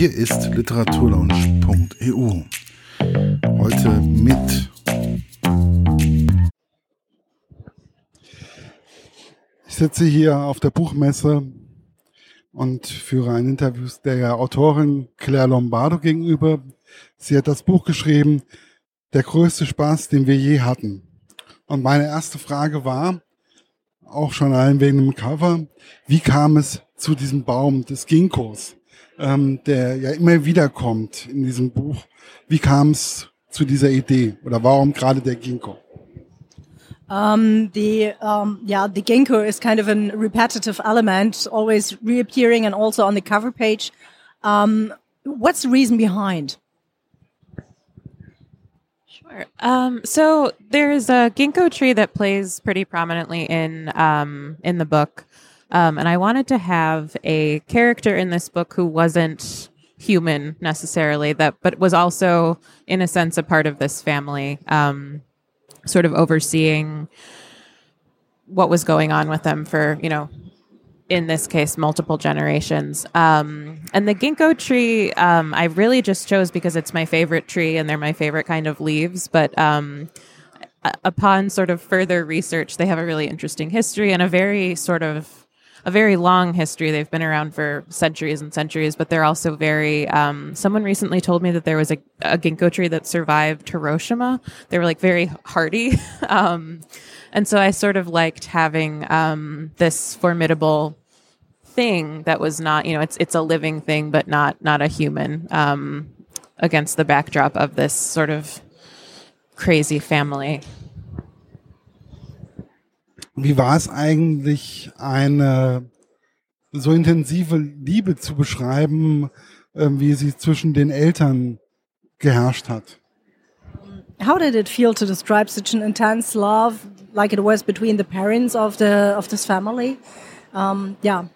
Hier ist literaturlaunch.eu. Heute mit Ich sitze hier auf der Buchmesse und führe ein Interview der Autorin Claire Lombardo gegenüber. Sie hat das Buch geschrieben, Der größte Spaß, den wir je hatten. Und meine erste Frage war, auch schon allein wegen dem Cover, wie kam es zu diesem Baum des Ginkgos? Ähm, der ja immer wieder kommt in diesem Buch. Wie kam es zu dieser Idee oder warum gerade der Ginkgo? Um, the um, yeah, the ginkgo is kind of a repetitive element, always reappearing and also on the cover page. Um, what's the reason behind? Sure. Um, so there's a ginkgo tree that plays pretty prominently in um, in the book. Um, and I wanted to have a character in this book who wasn't human necessarily, that but was also, in a sense, a part of this family, um, sort of overseeing what was going on with them for you know in this case, multiple generations. Um, and the ginkgo tree, um, I really just chose because it's my favorite tree and they're my favorite kind of leaves. But um, upon sort of further research, they have a really interesting history and a very sort of a very long history. They've been around for centuries and centuries, but they're also very. Um, someone recently told me that there was a, a, ginkgo tree that survived Hiroshima. They were like very hardy, um, and so I sort of liked having um, this formidable thing that was not, you know, it's it's a living thing, but not not a human. Um, against the backdrop of this sort of crazy family. Wie war es eigentlich, eine so intensive Liebe zu beschreiben, ähm, wie sie zwischen den Eltern geherrscht hat? How did it feel to describe such an intense love, like it was between the parents of the of this family? Um, yeah.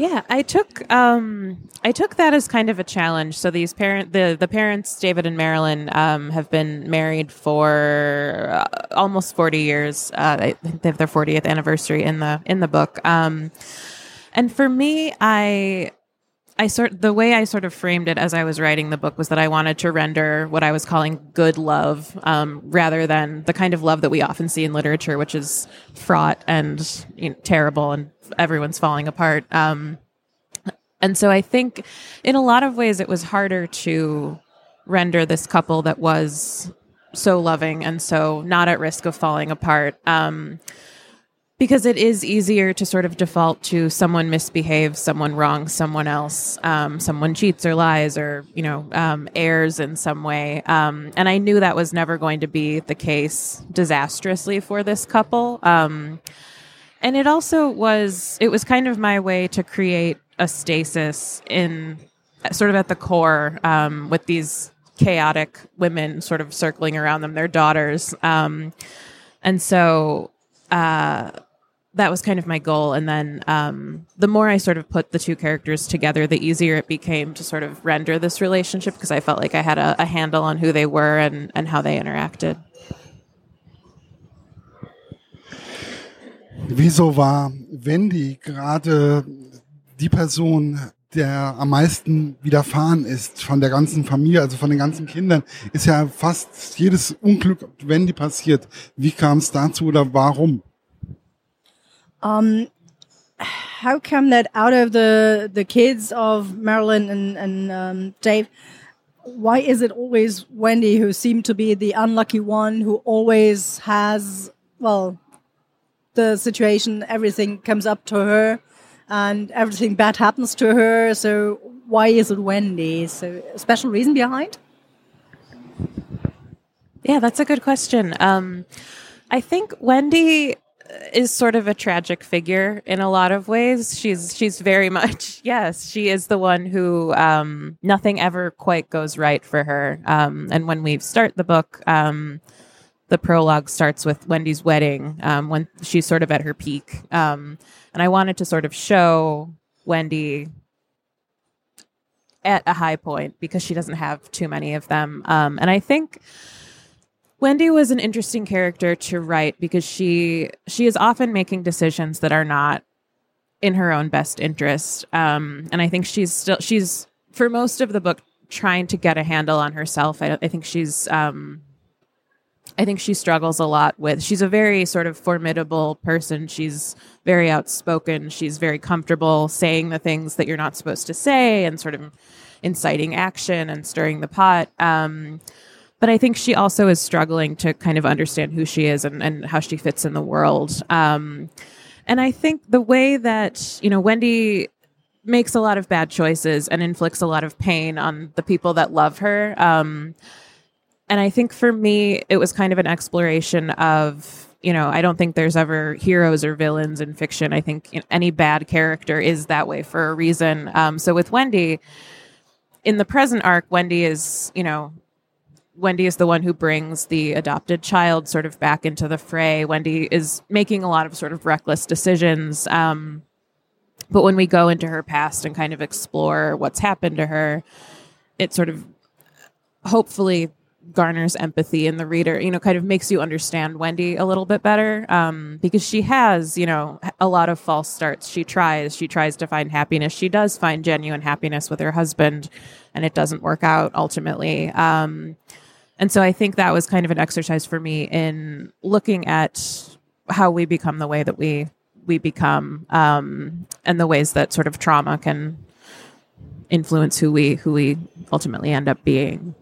Yeah, I took um, I took that as kind of a challenge. So these parent the the parents David and Marilyn um, have been married for uh, almost forty years. Uh, I think they have their fortieth anniversary in the in the book. Um, and for me, I I sort the way I sort of framed it as I was writing the book was that I wanted to render what I was calling good love, um, rather than the kind of love that we often see in literature, which is fraught and you know, terrible and everyone's falling apart. Um, and so I think in a lot of ways it was harder to render this couple that was so loving and so not at risk of falling apart. Um, because it is easier to sort of default to someone misbehaves, someone wrongs someone else, um, someone cheats or lies or, you know, um, errs in some way. Um, and I knew that was never going to be the case disastrously for this couple. Um, and it also was it was kind of my way to create a stasis in sort of at the core um, with these chaotic women sort of circling around them their daughters um, and so uh, that was kind of my goal and then um, the more i sort of put the two characters together the easier it became to sort of render this relationship because i felt like i had a, a handle on who they were and, and how they interacted Wieso war Wendy gerade die Person, der am meisten widerfahren ist von der ganzen Familie, also von den ganzen Kindern, ist ja fast jedes Unglück Wendy passiert. Wie kam es dazu oder warum? Um, how come that out of the the kids of Marilyn and and um, Dave, why is it always Wendy who seemed to be the unlucky one who always has well the situation, everything comes up to her and everything bad happens to her. So why is it Wendy? So a special reason behind? Yeah, that's a good question. Um, I think Wendy is sort of a tragic figure in a lot of ways. She's she's very much yes, she is the one who um, nothing ever quite goes right for her. Um, and when we start the book, um, the prologue starts with Wendy's wedding um, when she's sort of at her peak. Um, and I wanted to sort of show Wendy at a high point because she doesn't have too many of them. Um, and I think Wendy was an interesting character to write because she she is often making decisions that are not in her own best interest. Um, and I think she's still she's for most of the book trying to get a handle on herself. I, I think she's um, I think she struggles a lot with. She's a very sort of formidable person. She's very outspoken. She's very comfortable saying the things that you're not supposed to say and sort of inciting action and stirring the pot. Um, but I think she also is struggling to kind of understand who she is and, and how she fits in the world. Um, and I think the way that, you know, Wendy makes a lot of bad choices and inflicts a lot of pain on the people that love her. Um, and I think for me, it was kind of an exploration of, you know, I don't think there's ever heroes or villains in fiction. I think any bad character is that way for a reason. Um, so with Wendy, in the present arc, Wendy is, you know, Wendy is the one who brings the adopted child sort of back into the fray. Wendy is making a lot of sort of reckless decisions. Um, but when we go into her past and kind of explore what's happened to her, it sort of hopefully garners empathy in the reader, you know, kind of makes you understand Wendy a little bit better um, because she has, you know, a lot of false starts. She tries, she tries to find happiness. She does find genuine happiness with her husband, and it doesn't work out ultimately. Um, and so I think that was kind of an exercise for me in looking at how we become the way that we we become, um, and the ways that sort of trauma can influence who we who we ultimately end up being.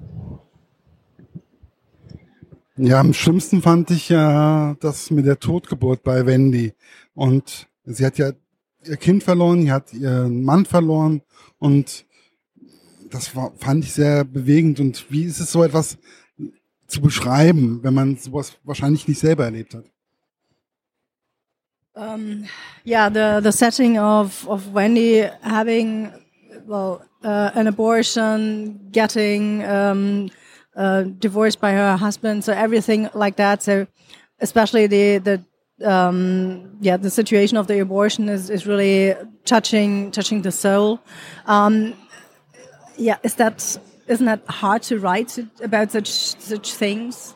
Ja, am schlimmsten fand ich ja das mit der Totgeburt bei Wendy. Und sie hat ja ihr Kind verloren, sie hat ihren Mann verloren und das war, fand ich sehr bewegend. Und wie ist es so etwas zu beschreiben, wenn man sowas wahrscheinlich nicht selber erlebt hat? Um, yeah, the the setting of of Wendy having well uh, an abortion, getting um, uh, divorced by her husband, so everything like that. So especially the the um, yeah the situation of the abortion is is really touching touching the soul. Um, yeah, is that isn't that hard to write about such such things?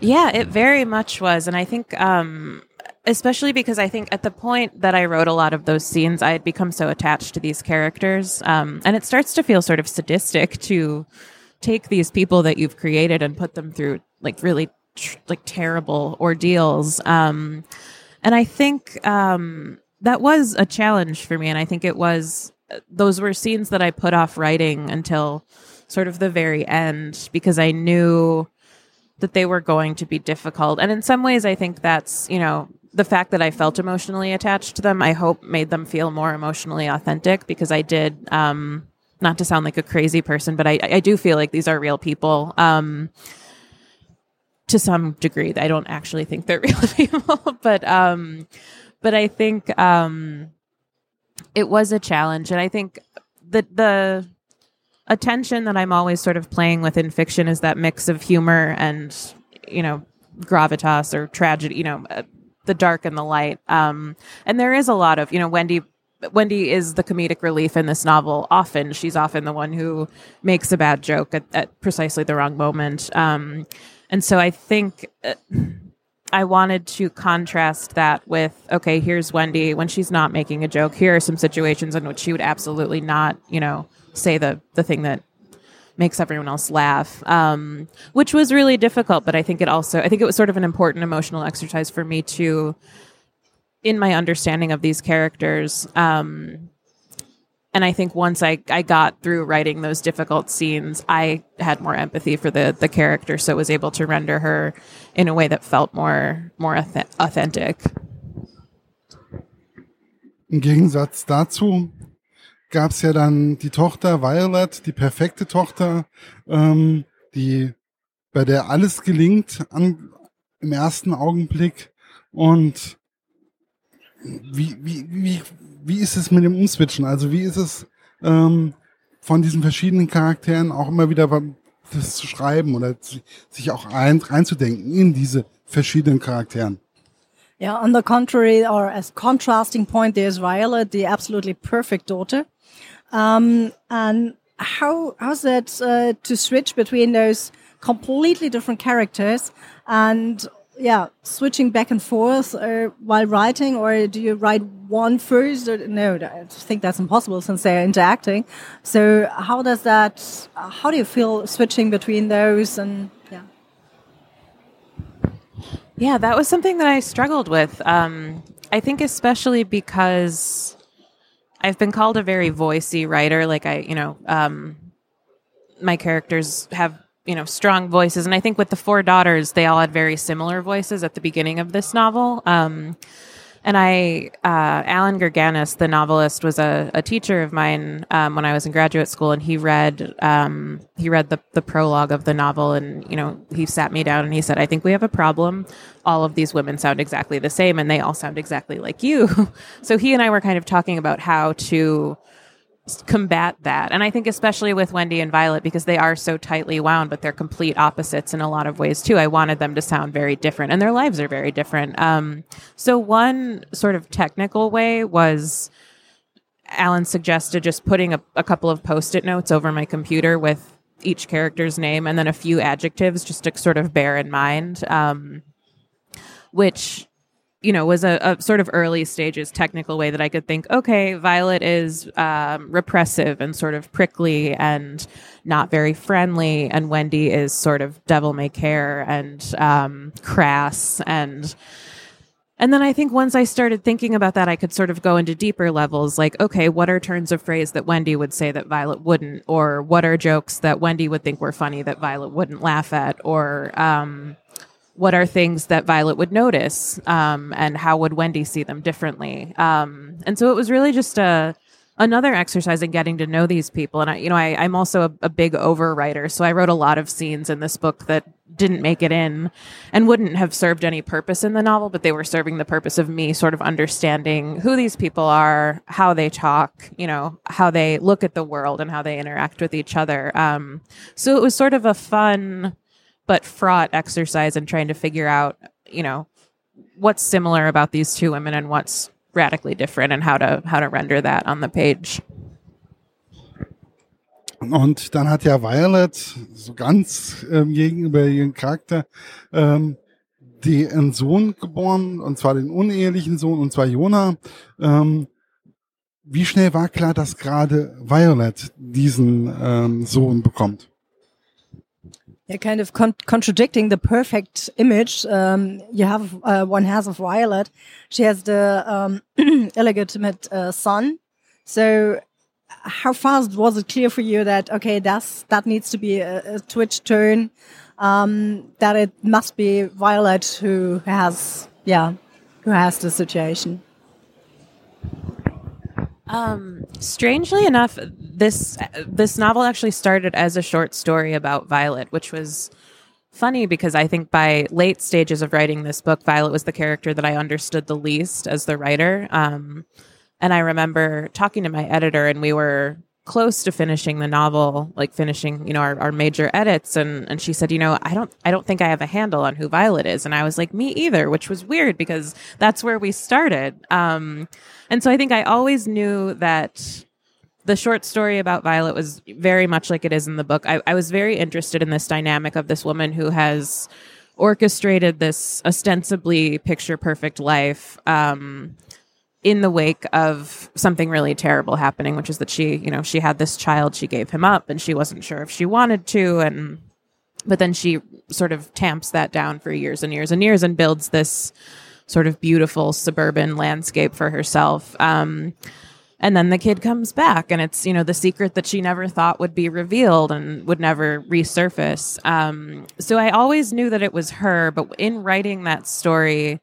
Yeah, it very much was, and I think, um, especially because I think at the point that I wrote a lot of those scenes, I had become so attached to these characters, um, and it starts to feel sort of sadistic to take these people that you've created and put them through like really like terrible ordeals. Um, and I think um, that was a challenge for me, and I think it was those were scenes that I put off writing until sort of the very end because I knew that they were going to be difficult. And in some ways, I think that's, you know, the fact that I felt emotionally attached to them, I hope made them feel more emotionally authentic because I did, um, not to sound like a crazy person, but I, I do feel like these are real people. Um, to some degree, I don't actually think they're real people, but, um, but I think, um, it was a challenge. And I think the, the, attention that I'm always sort of playing with in fiction is that mix of humor and, you know, gravitas or tragedy, you know, uh, the dark and the light. Um, and there is a lot of, you know, Wendy. Wendy is the comedic relief in this novel. Often, she's often the one who makes a bad joke at, at precisely the wrong moment. Um, and so I think uh, I wanted to contrast that with okay, here's Wendy when she's not making a joke. Here are some situations in which she would absolutely not, you know, say the the thing that makes everyone else laugh, um, which was really difficult. But I think it also, I think it was sort of an important emotional exercise for me to, in my understanding of these characters. Um, and I think once I, I got through writing those difficult scenes, I had more empathy for the the character, so was able to render her in a way that felt more more authentic. Im Gegensatz dazu gab es ja dann die Tochter Violet, die perfekte Tochter, ähm, die bei der alles gelingt an, im ersten Augenblick. Und wie, wie, wie, wie ist es mit dem Umswitchen? Also wie ist es ähm, von diesen verschiedenen Charakteren auch immer wieder das zu schreiben oder sich auch ein, reinzudenken in diese verschiedenen Charakteren? Yeah, on the contrary, or as contrasting point, there's Violet, the absolutely perfect daughter. Um, and how how's that uh, to switch between those completely different characters and yeah switching back and forth uh, while writing, or do you write one first? Or, no, I think that's impossible since they're interacting. So how does that? How do you feel switching between those? And yeah, yeah, that was something that I struggled with. Um, I think especially because I've been called a very voicey writer. Like I, you know, um, my characters have you know strong voices and i think with the four daughters they all had very similar voices at the beginning of this novel um, and I, uh, Allan Gurganus, the novelist, was a, a teacher of mine um, when I was in graduate school, and he read um, he read the, the prologue of the novel, and you know he sat me down and he said, "I think we have a problem. All of these women sound exactly the same, and they all sound exactly like you." so he and I were kind of talking about how to combat that. And I think especially with Wendy and Violet because they are so tightly wound, but they're complete opposites in a lot of ways too. I wanted them to sound very different, and their lives are very different. Um, so one sort of technical way was. Allan suggested just putting a, a couple of post-it notes over my computer with each character's name and then a few adjectives just to sort of bear in mind um, which you know, was a, a, sort of early stages technical way that I could think, okay, Violet is um, repressive and sort of prickly and not very friendly, and Wendy is sort of devil may care and um, crass and. And then I think once I started thinking about that, I could sort of go into deeper levels like, okay, what are turns of phrase that Wendy would say that Violet wouldn't? Or what are jokes that Wendy would think were funny that Violet wouldn't laugh at? Or, um, what are things that Violet would notice, um, and how would Wendy see them differently? Um, and so it was really just a another exercise in getting to know these people. And I, you know, I, am also a, a, big overwriter, so I wrote a lot of scenes in this book that didn't make it in and wouldn't have served any purpose in the novel, but they were serving the purpose of me sort of understanding who these people are, how they talk, you know, how they look at the world, and how they interact with each other. Um, so it was sort of a fun but fraught exercise in trying to figure out, you know, what's similar about these two women and what's radically different and how to how to render that on the page. Und dann hat ja Violet so ganz ähm, gegenüber ihren Charakter ähm, einen Sohn geboren, und zwar den unehelichen Sohn, und zwar Jonah. Ähm, wie schnell war klar, dass gerade Violet diesen ähm, Sohn bekommt? Yeah, kind of con contradicting the perfect image um, you have uh, one has of Violet. She has the um, illegitimate uh, son. So, how fast was it clear for you that okay, that's that needs to be a, a twitch turn? Um, that it must be Violet who has yeah, who has the situation. Um, strangely enough, this this novel actually started as a short story about Violet, which was funny because I think by late stages of writing this book, Violet was the character that I understood the least as the writer. Um, and I remember talking to my editor, and we were close to finishing the novel, like finishing, you know, our, our major edits. And, and she said, you know, I don't, I don't think I have a handle on who Violet is. And I was like, me either, which was weird because that's where we started. Um, and so I think I always knew that the short story about Violet was very much like it is in the book. I, I was very interested in this dynamic of this woman who has orchestrated this ostensibly picture perfect life, um, in the wake of something really terrible happening, which is that she, you know, she had this child, she gave him up, and she wasn't sure if she wanted to, and but then she sort of tamps that down for years and years and years and builds this sort of beautiful suburban landscape for herself. Um, and then the kid comes back, and it's you know the secret that she never thought would be revealed and would never resurface. Um, so I always knew that it was her, but in writing that story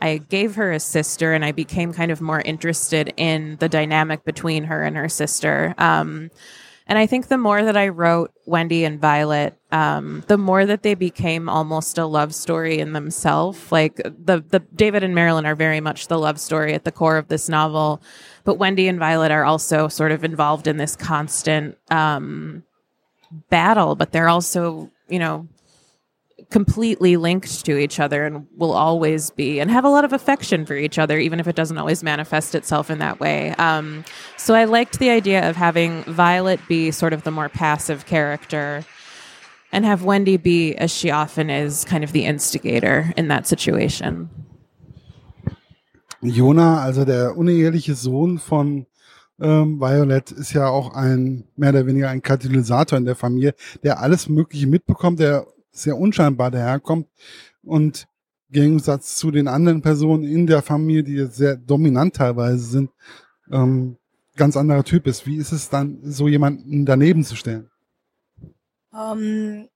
I gave her a sister and I became kind of more interested in the dynamic between her and her sister. Um, and I think the more that I wrote Wendy and Violet, um, the more that they became almost a love story in themselves. Like the the David and Marilyn are very much the love story at the core of this novel, but Wendy and Violet are also sort of involved in this constant um, battle. But they're also, you know, completely linked to each other and will always be and have a lot of affection for each other even if it doesn't always manifest itself in that way um, so i liked the idea of having violet be sort of the more passive character and have Wendy be, as she often is, kind of the instigator in that situation. Jonah, also der uneheliche Sohn von ähm, Violet, ist ja auch ein mehr oder weniger ein Katalysator in der Familie, der alles Mögliche mitbekommt, der sehr unscheinbar daherkommt und im Gegensatz zu den anderen Personen in der Familie, die sehr dominant teilweise sind, ähm, ganz anderer Typ ist. Wie ist es dann, so jemanden daneben zu stellen? Um,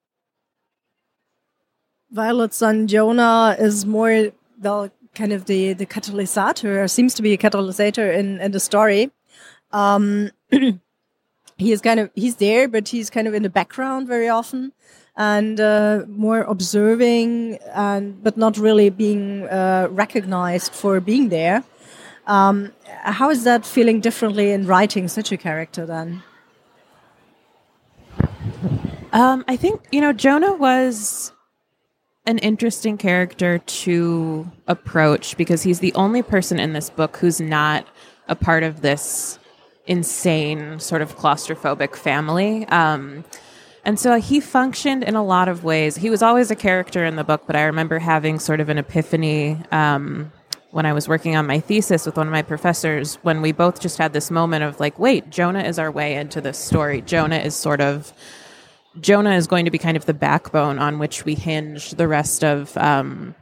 Violet's son Jonah is more the kind of the the catalysator, seems to be a catalysator in in the story. Um, he is kind of he's there, but he's kind of in the background very often, and uh, more observing, and but not really being uh, recognized for being there. Um, how is that feeling differently in writing such a character then? Um, I think you know Jonah was an interesting character to approach because he's the only person in this book who's not a part of this insane sort of claustrophobic family. Um, and so he functioned in a lot of ways. He was always a character in the book, but I remember having sort of an epiphany um, when I was working on my thesis with one of my professors when we both just had this moment of like, wait, Jonah is our way into this story. Jonah is sort of Jonah is going to be kind of the backbone on which we hinge the rest of, um,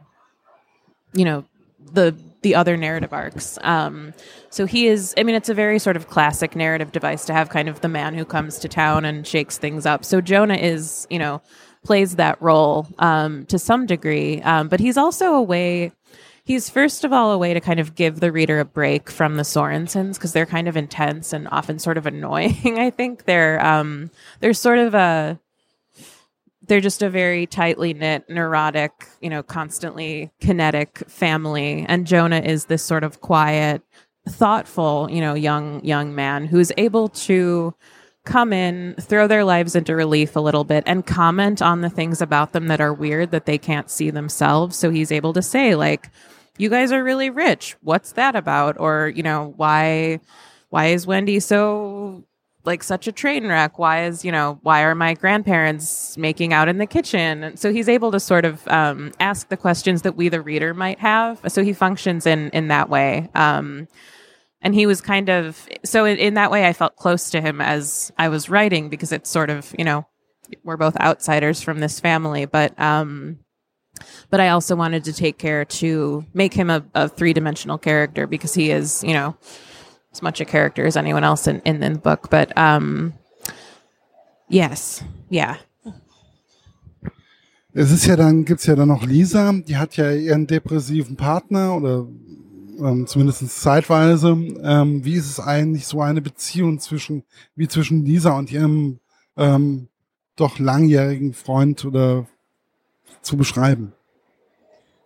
you know, the the other narrative arcs. Um, so he is. I mean, it's a very sort of classic narrative device to have kind of the man who comes to town and shakes things up. So Jonah is, you know, plays that role um, to some degree, um, but he's also a way. He's first of all a way to kind of give the reader a break from the Sorensons because they're kind of intense and often sort of annoying. I think they're um, they're sort of a they're just a very tightly knit, neurotic, you know, constantly kinetic family. And Jonah is this sort of quiet, thoughtful, you know, young young man who's able to come in, throw their lives into relief a little bit, and comment on the things about them that are weird that they can't see themselves. So he's able to say, like, you guys are really rich. What's that about? Or, you know, why why is Wendy so like such a train wreck? Why is, you know, why are my grandparents making out in the kitchen? And so he's able to sort of um, ask the questions that we, the reader, might have. So he functions in in that way. Um, and he was kind of so in, in that way, I felt close to him as I was writing because it's sort of, you know, we're both outsiders from this family, but um, but I also wanted to take care to make him a, a three dimensional character because he is, you know, as much a character as anyone else in, in, in the book. But um, yes, yeah. Es ist ja dann, gibt's ja dann noch Lisa, die hat ja ihren depressiven Partner oder ähm, zumindest zeitweise. Ähm, wie ist es eigentlich so eine Beziehung zwischen, wie zwischen Lisa und ihrem ähm, doch langjährigen Freund oder zu beschreiben?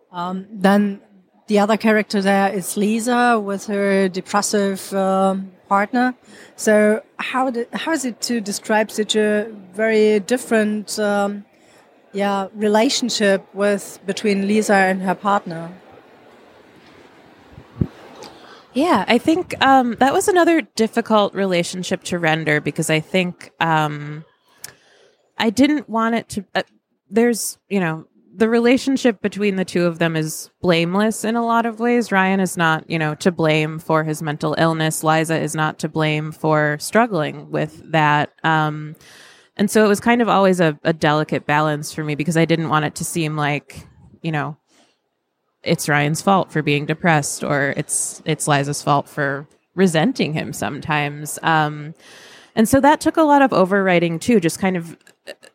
Um, then the other character there is Lisa with her depressive uh, partner. So how how is it to describe such a very different um, yeah relationship with between Lisa and her partner? Yeah, I think um, that was another difficult relationship to render because I think um, I didn't want it to. Uh, there's, you know, the relationship between the two of them is blameless in a lot of ways. Ryan is not, you know, to blame for his mental illness. Liza is not to blame for struggling with that. Um, and so it was kind of always a, a delicate balance for me because I didn't want it to seem like, you know, it's Ryan's fault for being depressed or it's it's Liza's fault for resenting him sometimes. Um, and so that took a lot of overwriting too, just kind of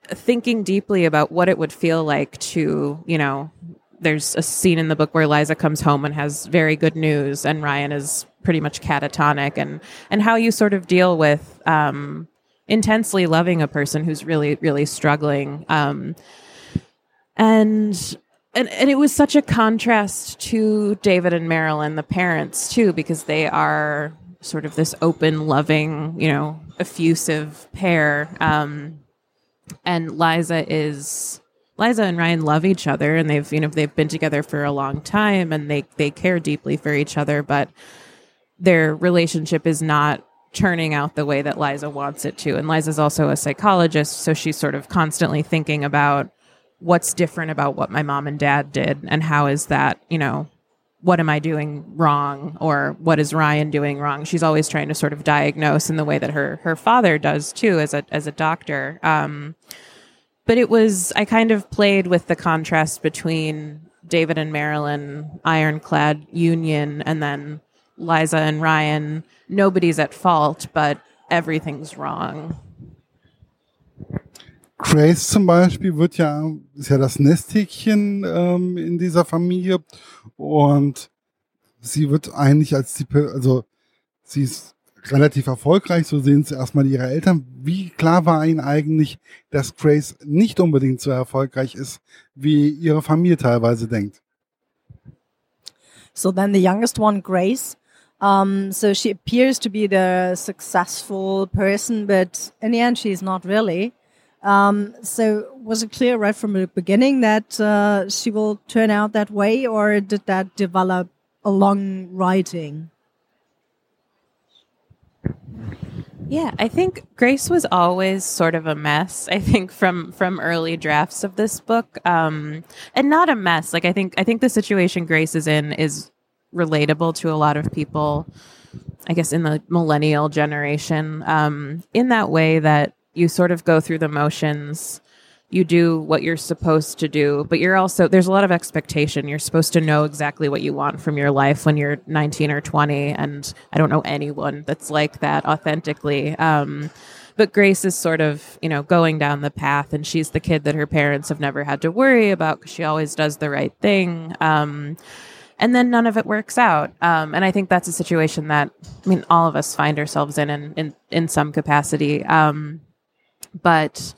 thinking deeply about what it would feel like to, you know, there's a scene in the book where Liza comes home and has very good news, and Ryan is pretty much catatonic, and and how you sort of deal with um, intensely loving a person who's really really struggling, um, and and and it was such a contrast to David and Marilyn, the parents too, because they are sort of this open, loving, you know, effusive pair. Um, and Liza is Liza and Ryan love each other and they've you know they've been together for a long time and they they care deeply for each other but their relationship is not turning out the way that Liza wants it to. And Liza's also a psychologist, so she's sort of constantly thinking about what's different about what my mom and dad did and how is that, you know, what am I doing wrong or what is Ryan doing wrong? She's always trying to sort of diagnose in the way that her her father does too as a as a doctor. Um, but it was I kind of played with the contrast between David and Marilyn ironclad union and then Liza and Ryan nobody's at fault but everything's wrong. Grace zum Beispiel wird ja, ist ja das Nesthäkchen ähm, in dieser Familie und sie wird eigentlich als die, also sie ist relativ erfolgreich, so sehen sie erstmal ihre Eltern. Wie klar war ihnen eigentlich, dass Grace nicht unbedingt so erfolgreich ist, wie ihre Familie teilweise denkt? So then the youngest one, Grace, um, so she appears to be the successful person, but in the end, she's not really. Um, so was it clear right from the beginning that uh, she will turn out that way, or did that develop along writing? Yeah, I think Grace was always sort of a mess. I think from from early drafts of this book, um, and not a mess. Like I think I think the situation Grace is in is relatable to a lot of people. I guess in the millennial generation, um, in that way that you sort of go through the motions you do what you're supposed to do but you're also there's a lot of expectation you're supposed to know exactly what you want from your life when you're 19 or 20 and i don't know anyone that's like that authentically um, but grace is sort of you know going down the path and she's the kid that her parents have never had to worry about because she always does the right thing um, and then none of it works out. Um, and I think that's a situation that I mean all of us find ourselves in in in, in some capacity. Um, but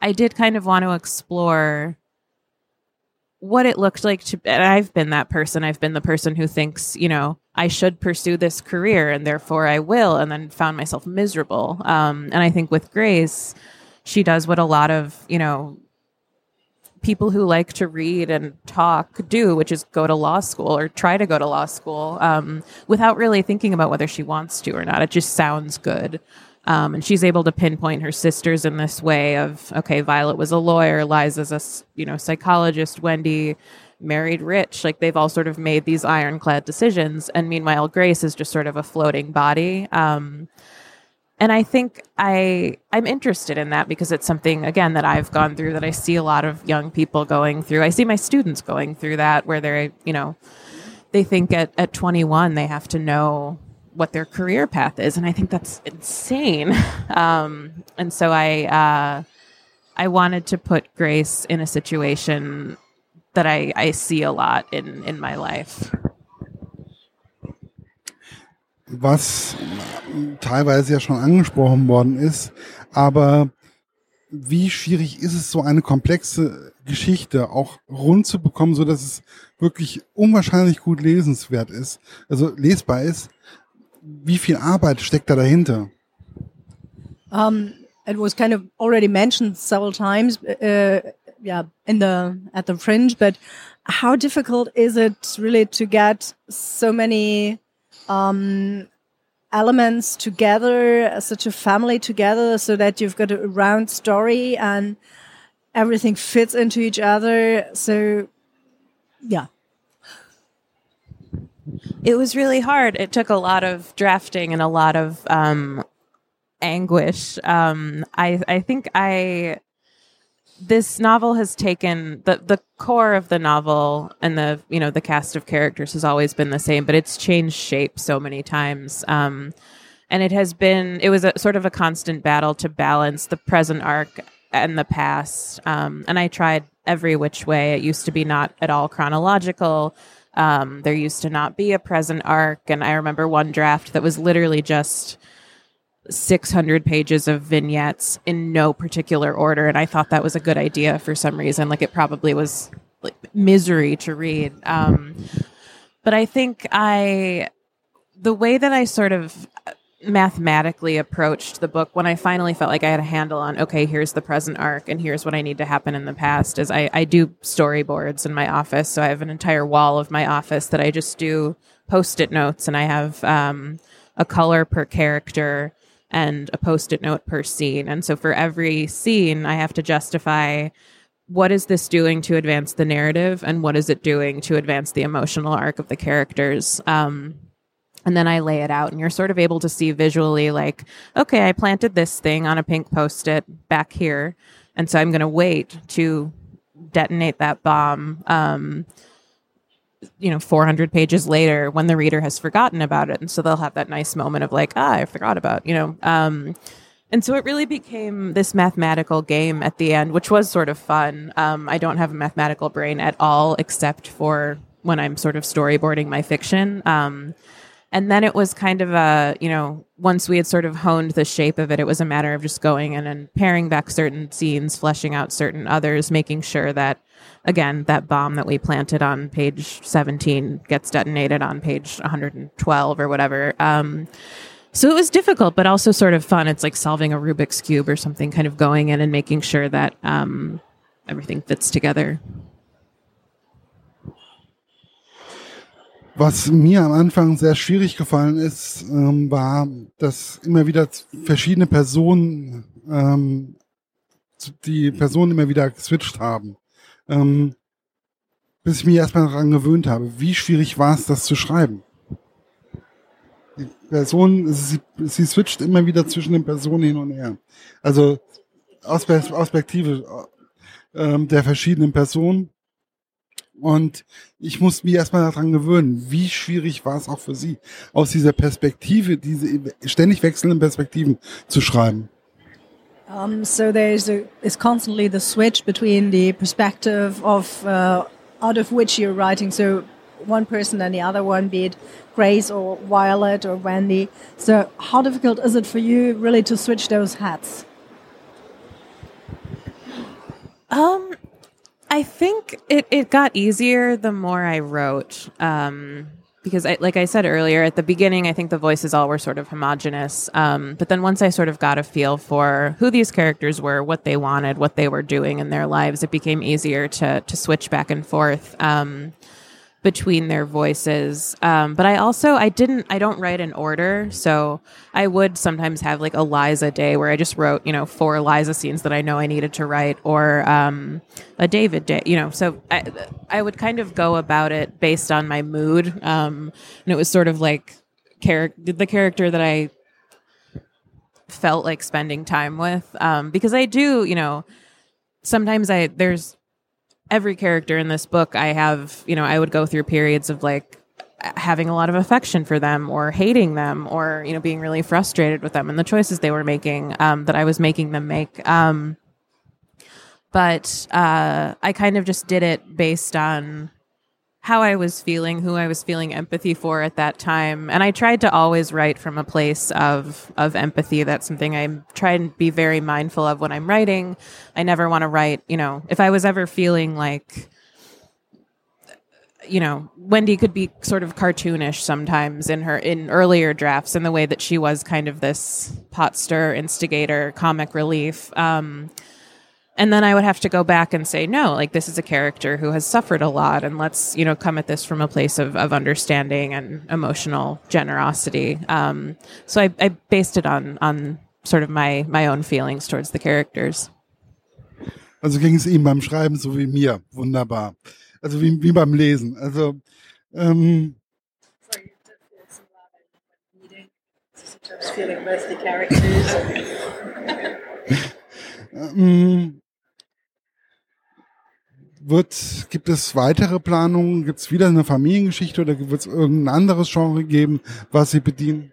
I did kind of want to explore what it looked like to and I've been that person. I've been the person who thinks, you know, I should pursue this career and therefore I will and then found myself miserable. Um, and I think with Grace, she does what a lot of, you know, people who like to read and talk do, which is go to law school or try to go to law school um, without really thinking about whether she wants to or not. It just sounds good. Um, and she's able to pinpoint her sisters in this way of okay violet was a lawyer liza's a you know psychologist wendy married rich. Like they've all sort of made these ironclad decisions. And meanwhile grace is just sort of a floating body. Um, and i think i i'm interested in that because it's something again that i've gone through that i see a lot of young people going through. I see my students going through that where they're you know they think at, at 21 they have to know what their career path is, and I think that's insane. Um, and so I uh, I wanted to put Grace in a situation that I, I see a lot in in my life. Was teilweise ja schon angesprochen worden ist, aber wie schwierig ist es, so eine komplexe Geschichte auch rund zu bekommen, so dass es wirklich unwahrscheinlich gut lesenswert ist, also lesbar ist, wie viel Arbeit steckt da dahinter? Um, it was kind of already mentioned several times, uh, yeah, in the at the fringe. But how difficult is it really to get so many um, elements together, such a family together, so that you've got a round story and everything fits into each other? So, yeah. It was really hard. It took a lot of drafting and a lot of um, anguish. Um, I I think I this novel has taken the the core of the novel and the you know the cast of characters has always been the same, but it's changed shape so many times. Um, and it has been it was a sort of a constant battle to balance the present arc and the past. Um, and I tried every which way. It used to be not at all chronological. Um, there used to not be a present arc, and I remember one draft that was literally just 600 pages of vignettes in no particular order, and I thought that was a good idea for some reason. Like it probably was like misery to read. Um, but I think I, the way that I sort of mathematically approached the book when I finally felt like I had a handle on okay, here's the present arc and here's what I need to happen in the past. Is I, I do storyboards in my office, so I have an entire wall of my office that I just do post-it notes, and I have um, a color per character and a post-it note per scene. And so for every scene, I have to justify what is this doing to advance the narrative and what is it doing to advance the emotional arc of the characters. Um, and then I lay it out, and you're sort of able to see visually, like, okay, I planted this thing on a pink post it back here. And so I'm going to wait to detonate that bomb. Um, you know 400 pages later when the reader has forgotten about it and so they'll have that nice moment of like ah i forgot about you know um, and so it really became this mathematical game at the end which was sort of fun um, i don't have a mathematical brain at all except for when i'm sort of storyboarding my fiction um, and then it was kind of a you know once we had sort of honed the shape of it it was a matter of just going in and paring back certain scenes fleshing out certain others making sure that again that bomb that we planted on page 17 gets detonated on page 112 or whatever. Um, so it was difficult but also sort of fun. It's like solving a rubik's cube or something kind of going in and making sure that um, everything fits together Was mir am Anfang sehr schwierig gefallen ist, ähm, war, dass immer wieder verschiedene Personen, ähm, die Personen immer wieder geswitcht haben. Ähm, bis ich mich erstmal daran gewöhnt habe. Wie schwierig war es, das zu schreiben? Die Person, sie, sie switcht immer wieder zwischen den Personen hin und her. Also aus Perspektive ähm, der verschiedenen Personen und ich muss mich erstmal daran gewöhnen, wie schwierig war es auch für Sie, aus dieser Perspektive, diese ständig wechselnden Perspektiven zu schreiben. Um, so there's a, it's constantly the switch between the perspective of uh, out of which you're writing. So one person and the other one, be it Grace or Violet or Wendy. So how difficult is it for you really to switch those hats? Um, I think it, it got easier the more I wrote. Um, because I, like I said earlier, at the beginning, I think the voices all were sort of homogenous. Um, but then once I sort of got a feel for who these characters were, what they wanted, what they were doing in their lives, it became easier to to switch back and forth. Um, between their voices. Um, but I also I didn't I don't write in order, so I would sometimes have like a Liza day where I just wrote you know four Liza scenes that I know I needed to write, or um, a David day, you know. So I I would kind of go about it based on my mood, um, and it was sort of like character the character that I felt like spending time with um, because I do you know sometimes I there's every character in this book, I have, you know, I would go through periods of like having a lot of affection for them or hating them or, you know, being really frustrated with them and the choices they were making um, that I was making them make. Um, but uh, I kind of just did it based on how I was feeling, who I was feeling empathy for at that time. And I tried to always write from a place of of empathy. That's something I try and be very mindful of when I'm writing. I never want to write, you know, if I was ever feeling like you know, Wendy could be sort of cartoonish sometimes in her in earlier drafts in the way that she was kind of this pot stir instigator, comic relief. Um, and then I would have to go back and say, no, like this is a character who has suffered a lot, and let's you know come at this from a place of, of understanding and emotional generosity. Um, so I, I based it on on sort of my my own feelings towards the characters. Also ging es ihm beim Schreiben so wie mir, wunderbar. Also wie, wie beim Lesen. Also ähm, feeling mostly characters. ähm, wird, gibt es weitere Planungen? Gibt es wieder eine Familiengeschichte oder wird es irgendein anderes Genre geben, was Sie bedienen?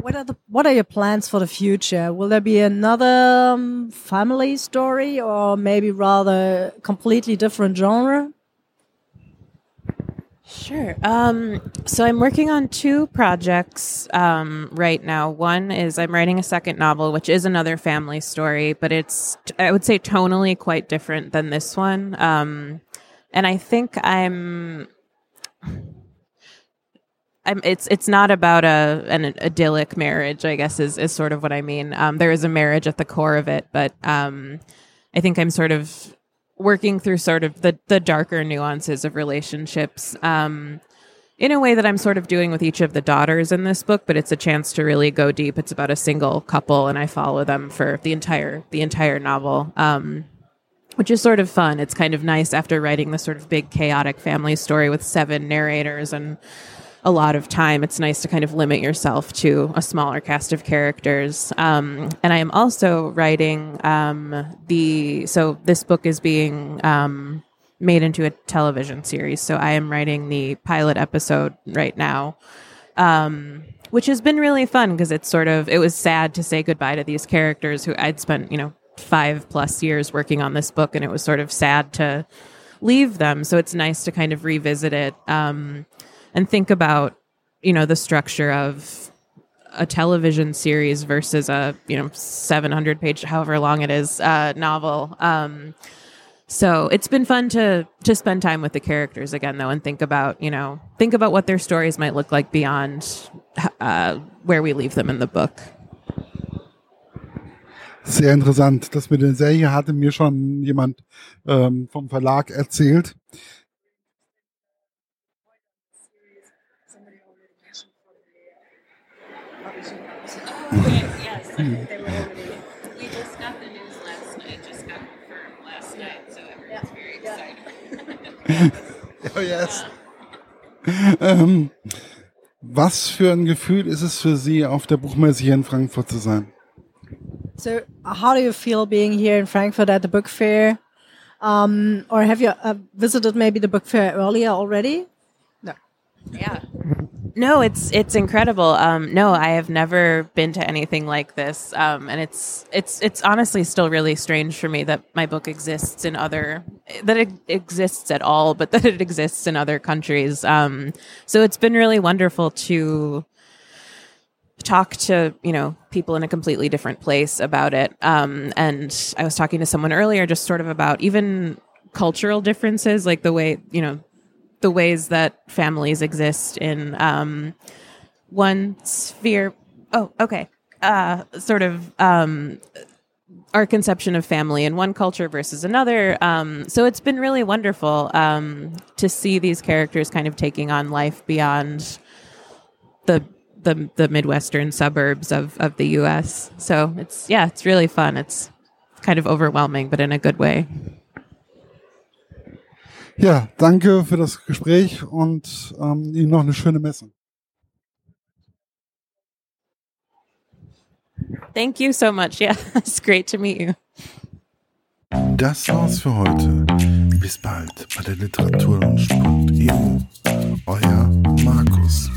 What are the What are your plans for the future? Will there be another um, family story, or maybe rather completely different genre? Sure. Um, so I'm working on two projects um, right now. One is I'm writing a second novel, which is another family story, but it's, I would say, tonally quite different than this one. Um, and I think I'm. I'm, it's it's not about a an idyllic marriage, I guess is, is sort of what I mean. Um, there is a marriage at the core of it, but um, I think I'm sort of working through sort of the the darker nuances of relationships. Um, in a way that I'm sort of doing with each of the daughters in this book, but it's a chance to really go deep. It's about a single couple, and I follow them for the entire the entire novel, um, which is sort of fun. It's kind of nice after writing this sort of big chaotic family story with seven narrators and a lot of time. It's nice to kind of limit yourself to a smaller cast of characters. Um, and I am also writing um, the so this book is being um, made into a television series. So I am writing the pilot episode right now. Um, which has been really fun because it's sort of it was sad to say goodbye to these characters who I'd spent, you know, 5 plus years working on this book and it was sort of sad to leave them. So it's nice to kind of revisit it um, and think about, you know, the structure of a television series versus a, you know, 700 page however long it is uh, novel. Um, so it's been fun to to spend time with the characters again, though, and think about you know think about what their stories might look like beyond uh, where we leave them in the book. Sehr interessant. Das mit der Serie hatte mir schon jemand ähm, vom Verlag erzählt. Oh yes. ähm, was für ein Gefühl ist es für Sie, auf der Buchmesse hier in Frankfurt zu sein? So, how do you feel being here in Frankfurt at the book fair? Um, or have you uh, visited maybe the book fair earlier already? No. Yeah. No, it's it's incredible. Um, no, I have never been to anything like this, um, and it's it's it's honestly still really strange for me that my book exists in other that it exists at all, but that it exists in other countries. Um, so it's been really wonderful to talk to you know people in a completely different place about it. Um, and I was talking to someone earlier, just sort of about even cultural differences, like the way you know the ways that families exist in um, one sphere. Oh, okay. Uh, sort of um, our conception of family in one culture versus another. Um, so it's been really wonderful um, to see these characters kind of taking on life beyond the the, the midwestern suburbs of, of the U.S. So it's yeah, it's really fun. It's kind of overwhelming, but in a good way. Ja, danke für das Gespräch und ähm, Ihnen noch eine schöne Messe. Thank you so much. Yeah, it's great to meet you. Das war's für heute. Bis bald bei der Literaturlaunch.eu. Euer Markus.